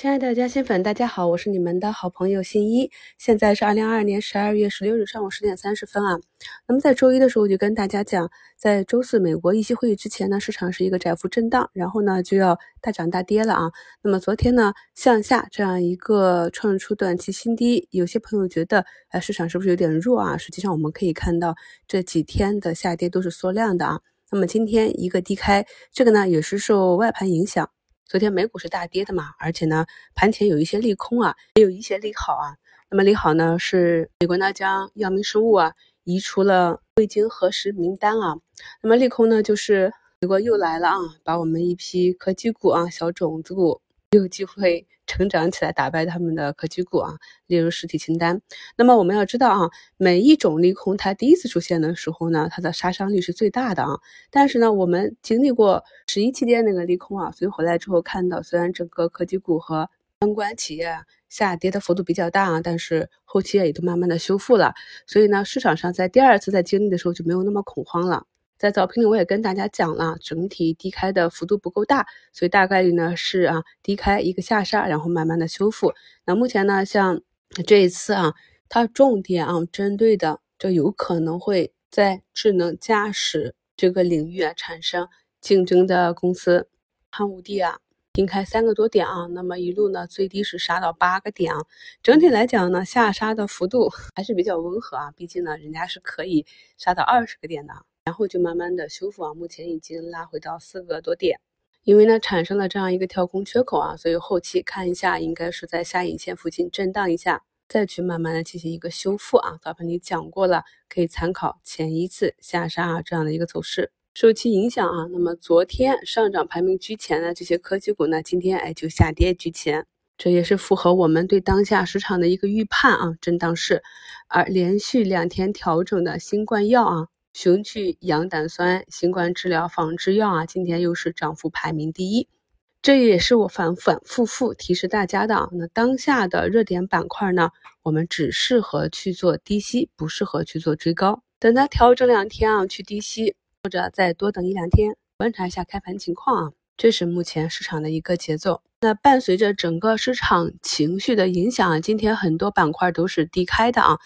亲爱的嘉兴粉，大家好，我是你们的好朋友新一。现在是二零二二年十二月十六日上午十点三十分啊。那么在周一的时候，我就跟大家讲，在周四美国议息会议之前呢，市场是一个窄幅震荡，然后呢就要大涨大跌了啊。那么昨天呢向下这样一个创出短期新低，有些朋友觉得，哎，市场是不是有点弱啊？实际上我们可以看到这几天的下跌都是缩量的啊。那么今天一个低开，这个呢也是受外盘影响。昨天美股是大跌的嘛，而且呢，盘前有一些利空啊，也有一些利好啊。那么利好呢是美国呢将药明生物啊移除了未经核实名单啊。那么利空呢就是美国又来了啊，把我们一批科技股啊小种子股。有机会成长起来，打败他们的科技股啊，例如实体清单。那么我们要知道啊，每一种利空它第一次出现的时候呢，它的杀伤力是最大的啊。但是呢，我们经历过十一期间那个利空啊，所以回来之后看到，虽然整个科技股和相关企业下跌的幅度比较大啊，但是后期也都慢慢的修复了。所以呢，市场上在第二次在经历的时候就没有那么恐慌了。在早评里我也跟大家讲了，整体低开的幅度不够大，所以大概率呢是啊低开一个下杀，然后慢慢的修复。那目前呢，像这一次啊，它重点啊针对的，这有可能会在智能驾驶这个领域啊产生竞争的公司，汉武帝啊低开三个多点啊，那么一路呢最低是杀到八个点啊，整体来讲呢下杀的幅度还是比较温和啊，毕竟呢人家是可以杀到二十个点的。然后就慢慢的修复啊，目前已经拉回到四个多点，因为呢产生了这样一个跳空缺口啊，所以后期看一下，应该是在下影线附近震荡一下，再去慢慢的进行一个修复啊。早盘里讲过了，可以参考前一次下杀啊这样的一个走势。受其影响啊，那么昨天上涨排名居前的这些科技股呢，今天哎就下跌居前，这也是符合我们对当下市场的一个预判啊，震荡市。而连续两天调整的新冠药啊。雄去氧胆酸新冠治疗仿制药啊，今天又是涨幅排名第一，这也是我反反复复提示大家的啊。那当下的热点板块呢，我们只适合去做低吸，不适合去做追高。等它调整两天啊，去低吸，或者再多等一两天，观察一下开盘情况啊。这是目前市场的一个节奏。那伴随着整个市场情绪的影响，今天很多板块都是低开的啊。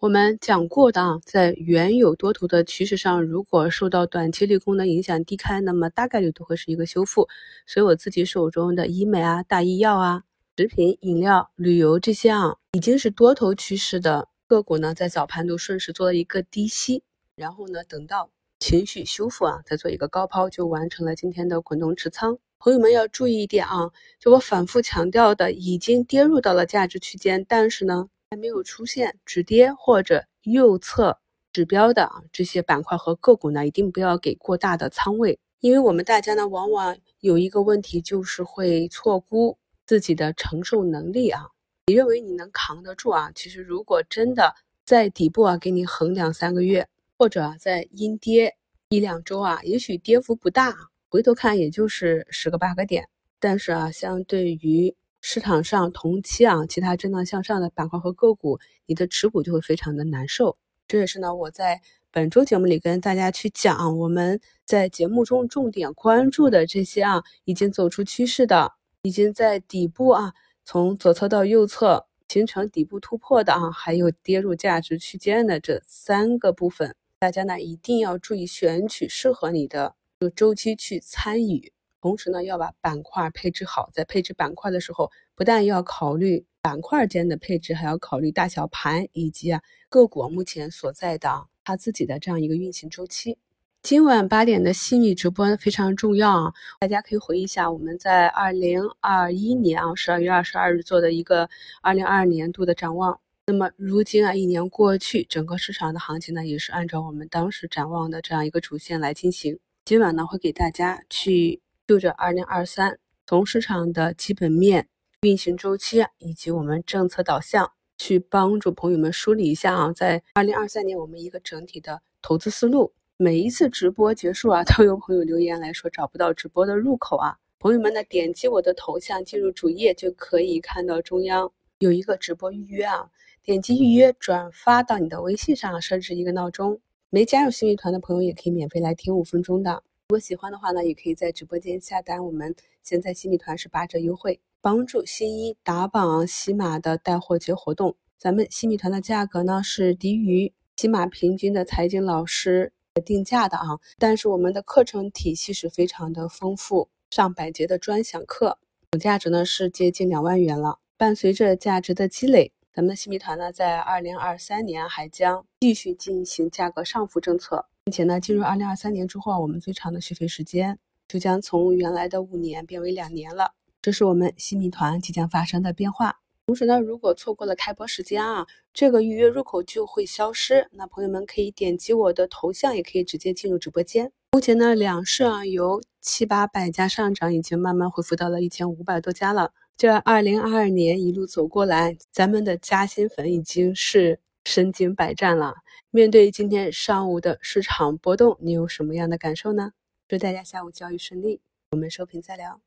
我们讲过的啊，在原有多头的趋势上，如果受到短期利空的影响低开，那么大概率都会是一个修复。所以我自己手中的医美啊、大医药啊、食品饮料、旅游这些啊，已经是多头趋势的个股呢，在早盘都顺势做了一个低吸，然后呢，等到情绪修复啊，再做一个高抛，就完成了今天的滚动持仓。朋友们要注意一点啊，就我反复强调的，已经跌入到了价值区间，但是呢。还没有出现止跌或者右侧指标的啊，这些板块和个股呢，一定不要给过大的仓位，因为我们大家呢，往往有一个问题，就是会错估自己的承受能力啊。你认为你能扛得住啊？其实如果真的在底部啊，给你横两三个月，或者在阴跌一两周啊，也许跌幅不大，回头看也就是十个八个点，但是啊，相对于市场上同期啊，其他震荡向上的板块和个股，你的持股就会非常的难受。这也是呢，我在本周节目里跟大家去讲，我们在节目中重点关注的这些啊，已经走出趋势的，已经在底部啊，从左侧到右侧形成底部突破的啊，还有跌入价值区间的这三个部分，大家呢一定要注意选取适合你的周期去参与。同时呢，要把板块配置好。在配置板块的时候，不但要考虑板块间的配置，还要考虑大小盘以及啊个股目前所在的它自己的这样一个运行周期。今晚八点的细米直播非常重要啊，大家可以回忆一下我们在二零二一年啊十二月二十二日做的一个二零二二年度的展望。那么如今啊一年过去，整个市场的行情呢也是按照我们当时展望的这样一个主线来进行。今晚呢会给大家去。就着二零二三，从市场的基本面、运行周期以及我们政策导向，去帮助朋友们梳理一下啊，在二零二三年我们一个整体的投资思路。每一次直播结束啊，都有朋友留言来说找不到直播的入口啊。朋友们呢，点击我的头像进入主页就可以看到中央有一个直播预约啊，点击预约转发到你的微信上，设置一个闹钟。没加入新米团的朋友也可以免费来听五分钟的。如果喜欢的话呢，也可以在直播间下单。我们现在新米团是八折优惠。帮助新一打榜喜马的带货节活动。咱们新米团的价格呢是低于喜马平均的财经老师定价的啊，但是我们的课程体系是非常的丰富，上百节的专享课，总价值呢是接近两万元了。伴随着价值的积累。咱们的新米团呢，在二零二三年还将继续进行价格上浮政策，并且呢，进入二零二三年之后，我们最长的续费时间就将从原来的五年变为两年了。这是我们新米团即将发生的变化。同时呢，如果错过了开播时间啊，这个预约入口就会消失。那朋友们可以点击我的头像，也可以直接进入直播间。目前呢，两市啊由七八百家上涨，已经慢慢恢复到了一千五百多家了。这二零二二年一路走过来，咱们的嘉兴粉已经是身经百战了。面对今天上午的市场波动，你有什么样的感受呢？祝大家下午交易顺利，我们收评再聊。